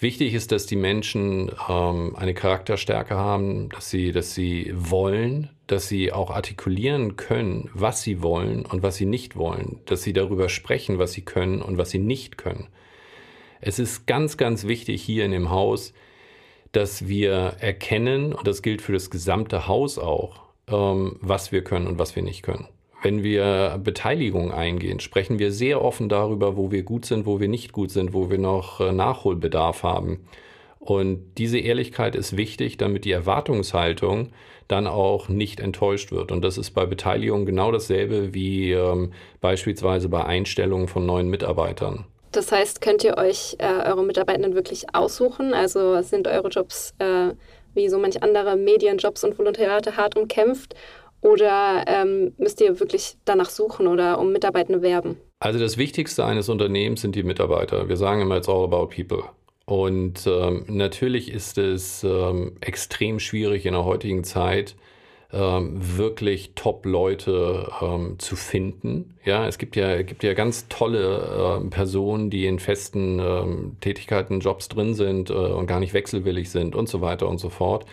Wichtig ist, dass die Menschen ähm, eine Charakterstärke haben, dass sie, dass sie wollen, dass sie auch artikulieren können, was sie wollen und was sie nicht wollen, dass sie darüber sprechen, was sie können und was sie nicht können. Es ist ganz, ganz wichtig hier in dem Haus, dass wir erkennen, und das gilt für das gesamte Haus auch, ähm, was wir können und was wir nicht können. Wenn wir Beteiligung eingehen, sprechen wir sehr offen darüber, wo wir gut sind, wo wir nicht gut sind, wo wir noch äh, Nachholbedarf haben. Und diese Ehrlichkeit ist wichtig, damit die Erwartungshaltung dann auch nicht enttäuscht wird. Und das ist bei Beteiligung genau dasselbe wie ähm, beispielsweise bei Einstellungen von neuen Mitarbeitern. Das heißt, könnt ihr euch äh, eure Mitarbeitenden wirklich aussuchen? Also sind eure Jobs äh, wie so manch andere Medienjobs und Volontariate hart umkämpft? Oder ähm, müsst ihr wirklich danach suchen oder um Mitarbeitende werben? Also das Wichtigste eines Unternehmens sind die Mitarbeiter. Wir sagen immer, it's all about people. Und ähm, natürlich ist es ähm, extrem schwierig in der heutigen Zeit, ähm, wirklich Top-Leute ähm, zu finden. Ja, es gibt ja, gibt ja ganz tolle äh, Personen, die in festen ähm, Tätigkeiten, Jobs drin sind äh, und gar nicht wechselwillig sind und so weiter und so fort.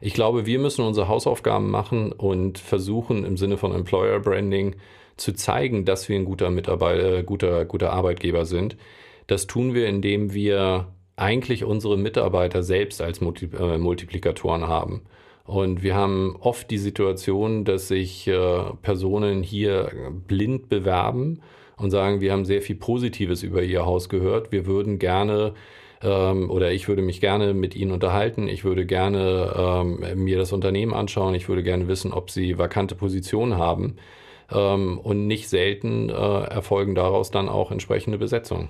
Ich glaube, wir müssen unsere Hausaufgaben machen und versuchen im Sinne von Employer Branding zu zeigen, dass wir ein guter Mitarbeiter, äh, guter, guter Arbeitgeber sind. Das tun wir, indem wir eigentlich unsere Mitarbeiter selbst als Multi äh, Multiplikatoren haben. Und wir haben oft die Situation, dass sich äh, Personen hier blind bewerben und sagen, wir haben sehr viel Positives über ihr Haus gehört. Wir würden gerne ähm, oder ich würde mich gerne mit Ihnen unterhalten. Ich würde gerne ähm, mir das Unternehmen anschauen. Ich würde gerne wissen, ob Sie vakante Positionen haben. Ähm, und nicht selten äh, erfolgen daraus dann auch entsprechende Besetzungen.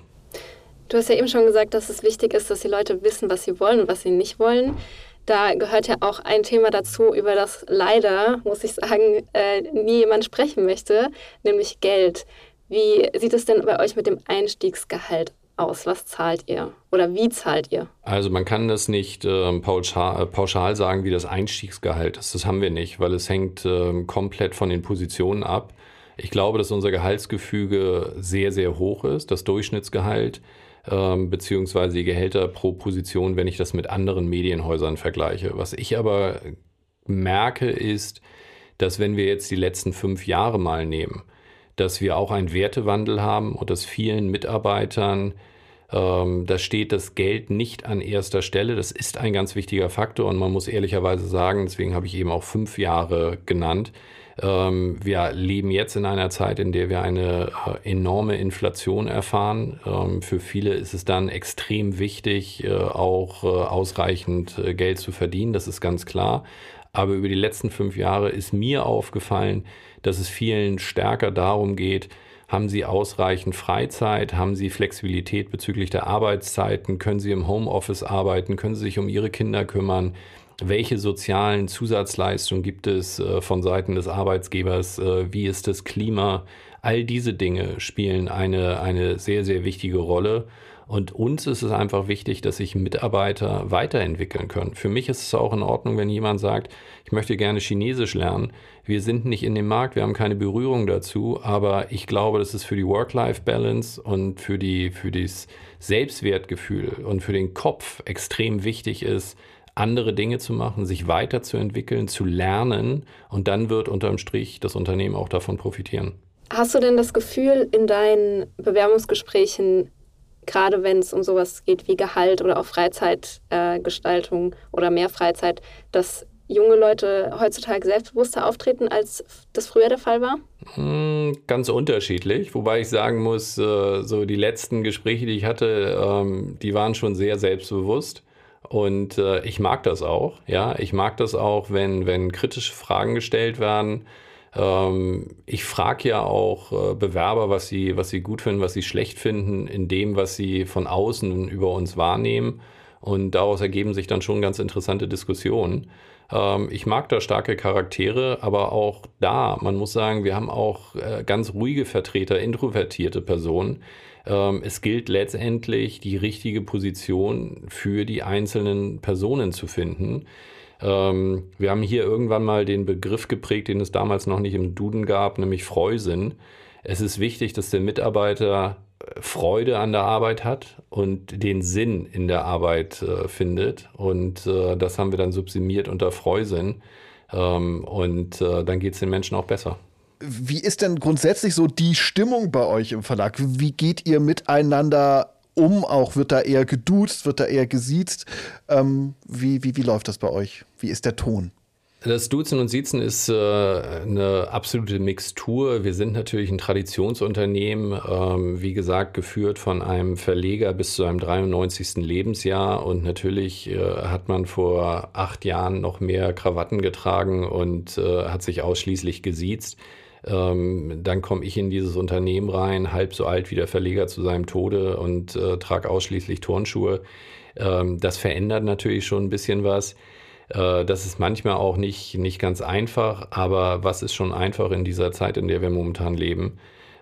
Du hast ja eben schon gesagt, dass es wichtig ist, dass die Leute wissen, was sie wollen und was sie nicht wollen. Da gehört ja auch ein Thema dazu, über das leider, muss ich sagen, äh, nie jemand sprechen möchte, nämlich Geld. Wie sieht es denn bei euch mit dem Einstiegsgehalt aus? Was zahlt ihr? Oder wie zahlt ihr? Also man kann das nicht äh, pauschal, pauschal, sagen, wie das Einstiegsgehalt ist. Das haben wir nicht, weil es hängt äh, komplett von den Positionen ab. Ich glaube, dass unser Gehaltsgefüge sehr, sehr hoch ist. Das Durchschnittsgehalt ähm, beziehungsweise die Gehälter pro Position, wenn ich das mit anderen Medienhäusern vergleiche. Was ich aber merke, ist, dass wenn wir jetzt die letzten fünf Jahre mal nehmen, dass wir auch einen Wertewandel haben und dass vielen Mitarbeitern ähm, da steht das Geld nicht an erster Stelle. Das ist ein ganz wichtiger Faktor und man muss ehrlicherweise sagen, deswegen habe ich eben auch fünf Jahre genannt, ähm, wir leben jetzt in einer Zeit, in der wir eine äh, enorme Inflation erfahren. Ähm, für viele ist es dann extrem wichtig, äh, auch äh, ausreichend Geld zu verdienen, das ist ganz klar. Aber über die letzten fünf Jahre ist mir aufgefallen, dass es vielen stärker darum geht, haben Sie ausreichend Freizeit? Haben Sie Flexibilität bezüglich der Arbeitszeiten? Können Sie im Homeoffice arbeiten? Können Sie sich um Ihre Kinder kümmern? welche sozialen Zusatzleistungen gibt es äh, von Seiten des Arbeitsgebers, äh, wie ist das Klima, all diese Dinge spielen eine, eine sehr, sehr wichtige Rolle. Und uns ist es einfach wichtig, dass sich Mitarbeiter weiterentwickeln können. Für mich ist es auch in Ordnung, wenn jemand sagt, ich möchte gerne Chinesisch lernen. Wir sind nicht in dem Markt, wir haben keine Berührung dazu, aber ich glaube, dass es für die Work-Life-Balance und für, die, für das Selbstwertgefühl und für den Kopf extrem wichtig ist, andere Dinge zu machen, sich weiterzuentwickeln, zu lernen und dann wird unterm Strich das Unternehmen auch davon profitieren. Hast du denn das Gefühl in deinen Bewerbungsgesprächen, gerade wenn es um sowas geht wie Gehalt oder auch Freizeitgestaltung äh, oder mehr Freizeit, dass junge Leute heutzutage selbstbewusster auftreten, als das früher der Fall war? Hm, ganz unterschiedlich, wobei ich sagen muss, äh, so die letzten Gespräche, die ich hatte, ähm, die waren schon sehr selbstbewusst. Und äh, ich mag das auch. Ja, ich mag das auch, wenn, wenn kritische Fragen gestellt werden. Ähm, ich frage ja auch äh, Bewerber, was sie, was sie gut finden, was sie schlecht finden, in dem, was sie von außen über uns wahrnehmen. Und daraus ergeben sich dann schon ganz interessante Diskussionen. Ähm, ich mag da starke Charaktere, aber auch da, man muss sagen, wir haben auch äh, ganz ruhige Vertreter, introvertierte Personen. Ähm, es gilt letztendlich, die richtige Position für die einzelnen Personen zu finden. Ähm, wir haben hier irgendwann mal den Begriff geprägt, den es damals noch nicht im Duden gab, nämlich Freusinn. Es ist wichtig, dass der Mitarbeiter Freude an der Arbeit hat und den Sinn in der Arbeit äh, findet. Und äh, das haben wir dann subsumiert unter Freusinn. Ähm, und äh, dann geht es den Menschen auch besser. Wie ist denn grundsätzlich so die Stimmung bei euch im Verlag? Wie geht ihr miteinander um? Auch wird da eher geduzt, wird da eher gesiezt? Ähm, wie, wie, wie läuft das bei euch? Wie ist der Ton? Das Duzen und Siezen ist äh, eine absolute Mixtur. Wir sind natürlich ein Traditionsunternehmen, ähm, wie gesagt, geführt von einem Verleger bis zu seinem 93. Lebensjahr. Und natürlich äh, hat man vor acht Jahren noch mehr Krawatten getragen und äh, hat sich ausschließlich gesiezt. Ähm, dann komme ich in dieses Unternehmen rein, halb so alt wie der Verleger zu seinem Tode und äh, trage ausschließlich Turnschuhe. Ähm, das verändert natürlich schon ein bisschen was. Äh, das ist manchmal auch nicht, nicht ganz einfach, aber was ist schon einfach in dieser Zeit, in der wir momentan leben?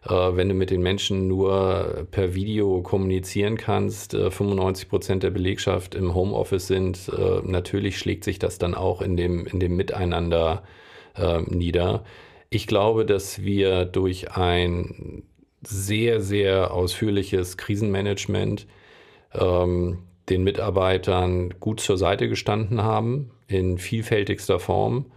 Äh, wenn du mit den Menschen nur per Video kommunizieren kannst, 95 äh, Prozent der Belegschaft im Homeoffice sind, natürlich schlägt sich das dann auch in dem, in dem Miteinander nieder. Ich glaube, dass wir durch ein sehr, sehr ausführliches Krisenmanagement ähm, den Mitarbeitern gut zur Seite gestanden haben in vielfältigster Form.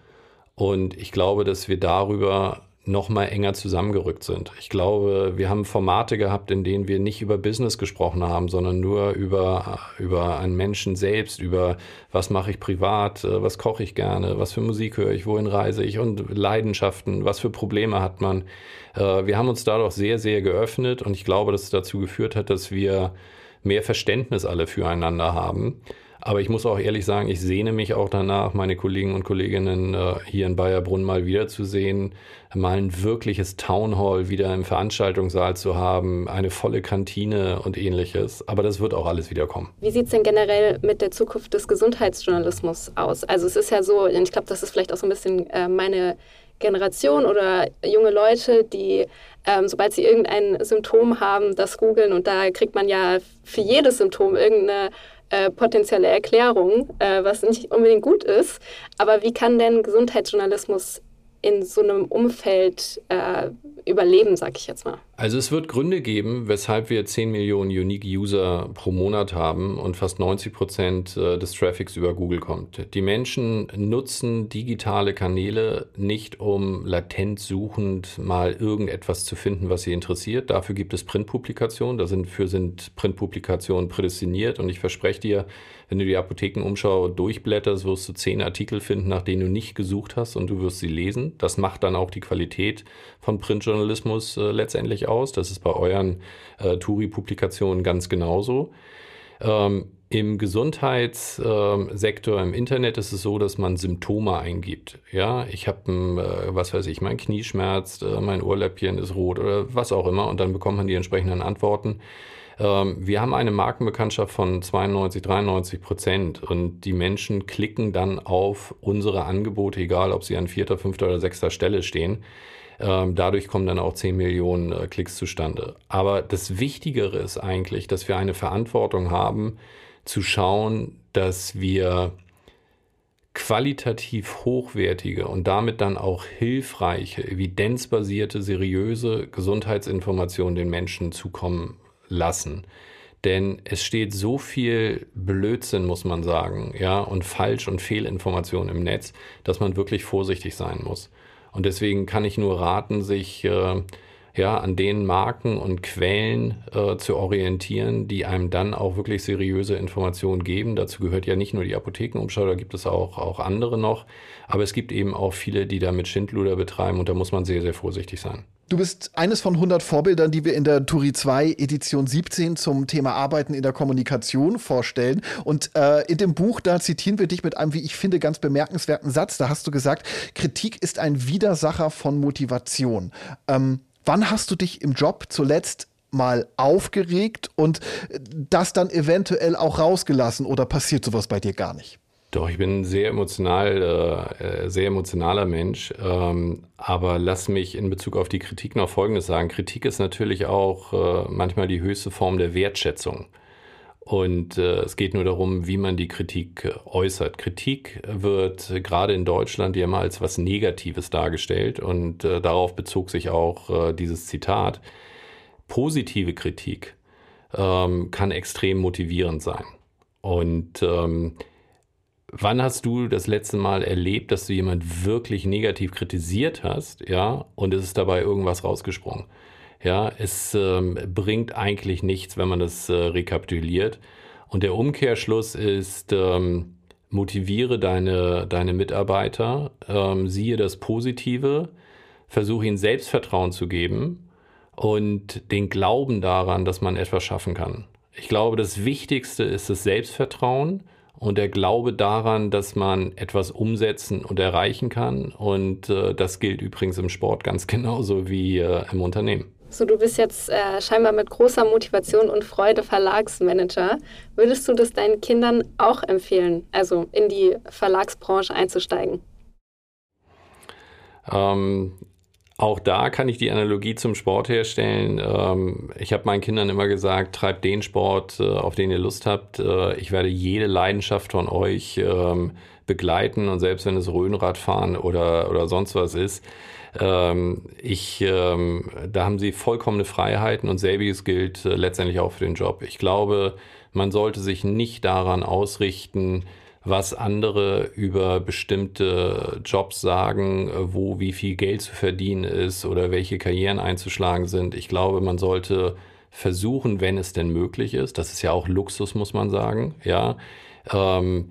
Und ich glaube, dass wir darüber noch mal enger zusammengerückt sind. Ich glaube, wir haben Formate gehabt, in denen wir nicht über Business gesprochen haben, sondern nur über, über einen Menschen selbst, über was mache ich privat, äh, was koche ich gerne, was für Musik höre ich, wohin reise ich und Leidenschaften, was für Probleme hat man. Äh, wir haben uns dadurch sehr, sehr geöffnet und ich glaube, dass es dazu geführt hat, dass wir mehr Verständnis alle füreinander haben. Aber ich muss auch ehrlich sagen, ich sehne mich auch danach, meine Kollegen und Kolleginnen äh, hier in Bayerbrunn mal wiederzusehen, mal ein wirkliches Townhall wieder im Veranstaltungssaal zu haben, eine volle Kantine und ähnliches. Aber das wird auch alles wiederkommen. Wie sieht es denn generell mit der Zukunft des Gesundheitsjournalismus aus? Also es ist ja so, ich glaube, das ist vielleicht auch so ein bisschen äh, meine Generation oder junge Leute, die, ähm, sobald sie irgendein Symptom haben, das googeln und da kriegt man ja für jedes Symptom irgendeine äh, potenzielle Erklärung, äh, was nicht unbedingt gut ist. Aber wie kann denn Gesundheitsjournalismus in so einem Umfeld äh, überleben, sag ich jetzt mal? Also es wird Gründe geben, weshalb wir 10 Millionen Unique User pro Monat haben und fast 90 Prozent äh, des Traffics über Google kommt. Die Menschen nutzen digitale Kanäle nicht, um latent suchend mal irgendetwas zu finden, was sie interessiert. Dafür gibt es Printpublikationen. Dafür sind Printpublikationen prädestiniert und ich verspreche dir, wenn du die Apothekenumschau durchblätterst, wirst du zehn Artikel finden, nach denen du nicht gesucht hast und du wirst sie lesen. Das macht dann auch die Qualität von Printjournalismus äh, letztendlich aus. Das ist bei euren äh, Turi-Publikationen ganz genauso. Ähm, Im Gesundheitssektor, ähm, im Internet ist es so, dass man Symptome eingibt. Ja, ich habe, äh, was weiß ich, mein Knie schmerzt, äh, mein Ohrläppchen ist rot oder was auch immer und dann bekommt man die entsprechenden Antworten. Ähm, wir haben eine Markenbekanntschaft von 92, 93 Prozent und die Menschen klicken dann auf unsere Angebote, egal ob sie an vierter, fünfter oder sechster Stelle stehen. Ähm, dadurch kommen dann auch 10 Millionen äh, Klicks zustande. Aber das Wichtigere ist eigentlich, dass wir eine Verantwortung haben, zu schauen, dass wir qualitativ hochwertige und damit dann auch hilfreiche, evidenzbasierte, seriöse Gesundheitsinformationen den Menschen zukommen lassen. Denn es steht so viel Blödsinn, muss man sagen, ja, und Falsch- und Fehlinformationen im Netz, dass man wirklich vorsichtig sein muss. Und deswegen kann ich nur raten, sich äh, ja, an den Marken und Quellen äh, zu orientieren, die einem dann auch wirklich seriöse Informationen geben. Dazu gehört ja nicht nur die Apothekenumschau, da gibt es auch, auch andere noch. Aber es gibt eben auch viele, die damit Schindluder betreiben und da muss man sehr, sehr vorsichtig sein. Du bist eines von 100 Vorbildern, die wir in der Turi 2 Edition 17 zum Thema Arbeiten in der Kommunikation vorstellen. Und äh, in dem Buch, da zitieren wir dich mit einem, wie ich finde, ganz bemerkenswerten Satz. Da hast du gesagt, Kritik ist ein Widersacher von Motivation. Ähm, wann hast du dich im Job zuletzt mal aufgeregt und das dann eventuell auch rausgelassen oder passiert sowas bei dir gar nicht? Doch, ich bin ein sehr emotional, äh, sehr emotionaler Mensch. Ähm, aber lass mich in Bezug auf die Kritik noch Folgendes sagen. Kritik ist natürlich auch äh, manchmal die höchste Form der Wertschätzung. Und äh, es geht nur darum, wie man die Kritik äh, äußert. Kritik wird äh, gerade in Deutschland ja immer als was Negatives dargestellt und äh, darauf bezog sich auch dieses Zitat. Positive Kritik ähm, kann extrem motivierend sein. Und ähm, wann hast du das letzte Mal erlebt, dass du jemand wirklich negativ kritisiert hast, ja, und es ist dabei irgendwas rausgesprungen? Ja, es ähm, bringt eigentlich nichts, wenn man das äh, rekapituliert. Und der Umkehrschluss ist, ähm, motiviere deine, deine Mitarbeiter, ähm, siehe das Positive, versuche ihnen Selbstvertrauen zu geben und den Glauben daran, dass man etwas schaffen kann. Ich glaube, das Wichtigste ist das Selbstvertrauen und der Glaube daran, dass man etwas umsetzen und erreichen kann. Und äh, das gilt übrigens im Sport ganz genauso wie äh, im Unternehmen. So, du bist jetzt äh, scheinbar mit großer Motivation und Freude Verlagsmanager. Würdest du das deinen Kindern auch empfehlen, also in die Verlagsbranche einzusteigen? Ähm, auch da kann ich die Analogie zum Sport herstellen. Ähm, ich habe meinen Kindern immer gesagt, treibt den Sport, äh, auf den ihr Lust habt. Äh, ich werde jede Leidenschaft von euch ähm, begleiten und selbst wenn es Röhnradfahren oder, oder sonst was ist, ähm, ich, da haben sie vollkommene Freiheiten und selbiges gilt äh, letztendlich auch für den Job. Ich glaube, man sollte sich nicht daran ausrichten, was andere über bestimmte Jobs sagen, wo wie viel Geld zu verdienen ist oder welche Karrieren einzuschlagen sind. Ich glaube, man sollte versuchen, wenn es denn möglich ist, das ist ja auch Luxus, muss man sagen, ja, ähm,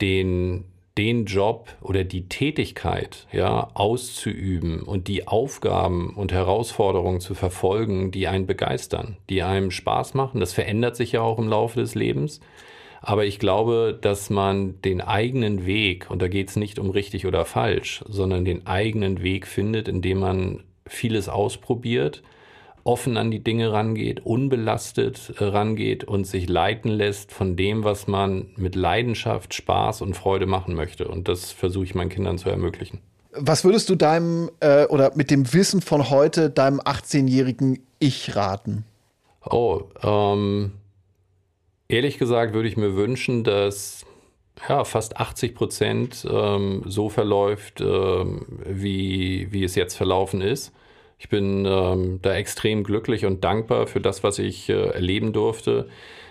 den, den Job oder die Tätigkeit ja, auszuüben und die Aufgaben und Herausforderungen zu verfolgen, die einen begeistern, die einem Spaß machen. Das verändert sich ja auch im Laufe des Lebens. Aber ich glaube, dass man den eigenen Weg, und da geht es nicht um richtig oder falsch, sondern den eigenen Weg findet, indem man vieles ausprobiert, offen an die Dinge rangeht, unbelastet äh, rangeht und sich leiten lässt von dem, was man mit Leidenschaft, Spaß und Freude machen möchte. Und das versuche ich meinen Kindern zu ermöglichen. Was würdest du deinem äh, oder mit dem Wissen von heute deinem 18-jährigen Ich raten? Oh, ähm, Ehrlich gesagt würde ich mir wünschen, dass ja, fast 80 Prozent ähm, so verläuft, ähm, wie, wie es jetzt verlaufen ist. Ich bin ähm, da extrem glücklich und dankbar für das, was ich äh, erleben durfte.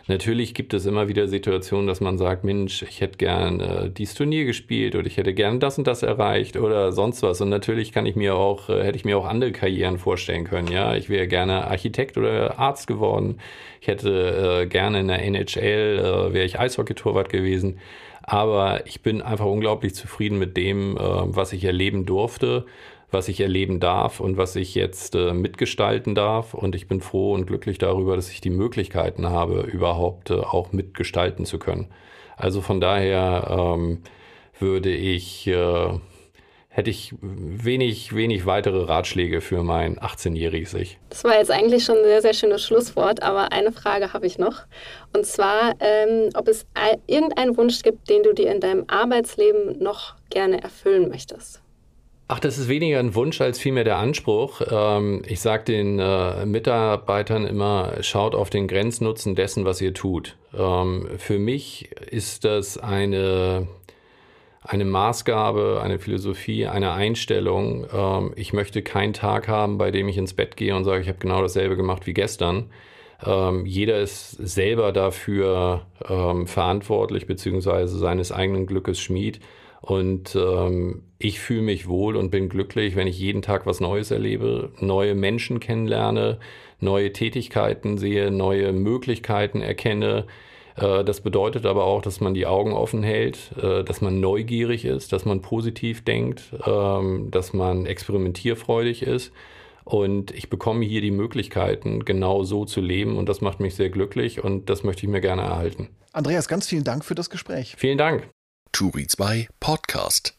Natürlich gibt es immer wieder Situationen, dass man sagt, Mensch, ich hätte gern äh, dieses Turnier gespielt oder ich hätte gern das und das erreicht oder sonst was. Und natürlich kann ich mir auch, äh, hätte ich mir auch andere Karrieren vorstellen können. Ja, ich wäre gerne Architekt oder Arzt geworden. Ich hätte äh, gerne in der NHL, äh, wäre ich Eishockey-Torwart gewesen. Aber ich bin einfach unglaublich zufrieden mit dem, äh, was ich erleben durfte was ich erleben darf und was ich jetzt äh, mitgestalten darf. Und ich bin froh und glücklich darüber, dass ich die Möglichkeiten habe, überhaupt äh, auch mitgestalten zu können. Also von daher ähm, würde ich, äh, hätte ich wenig, wenig weitere Ratschläge für mein 18-jähriges Ich. Das war jetzt eigentlich schon ein sehr, sehr schönes Schlusswort, aber eine Frage habe ich noch. Und zwar, ähm, ob es irgendeinen Wunsch gibt, den du dir in deinem Arbeitsleben noch gerne erfüllen möchtest. Ach, das ist weniger ein Wunsch als vielmehr der Anspruch. Ähm, ich sage den äh, Mitarbeitern immer, schaut auf den Grenznutzen dessen, was ihr tut. Ähm, für mich ist das eine, eine Maßgabe, eine Philosophie, eine Einstellung. Ähm, ich möchte keinen Tag haben, bei dem ich ins Bett gehe und sage, ich habe genau dasselbe gemacht wie gestern. jeder ist selber dafür verantwortlich, beziehungsweise seines eigenen Glückes Schmied. Und ähm, ich fühle mich wohl und bin glücklich, wenn ich jeden Tag was Neues erlebe, neue Menschen kennenlerne, neue Tätigkeiten sehe, neue Möglichkeiten erkenne. Äh, das bedeutet aber auch, dass man die Augen offen hält, äh, dass man neugierig ist, dass man positiv denkt, ähm, dass man experimentierfreudig ist. Und ich bekomme hier die Möglichkeiten, genau so zu leben. Und das macht mich sehr glücklich und das möchte ich mir gerne erhalten. Andreas, ganz vielen Dank für das Gespräch. Vielen Dank. Turi 2 Podcast.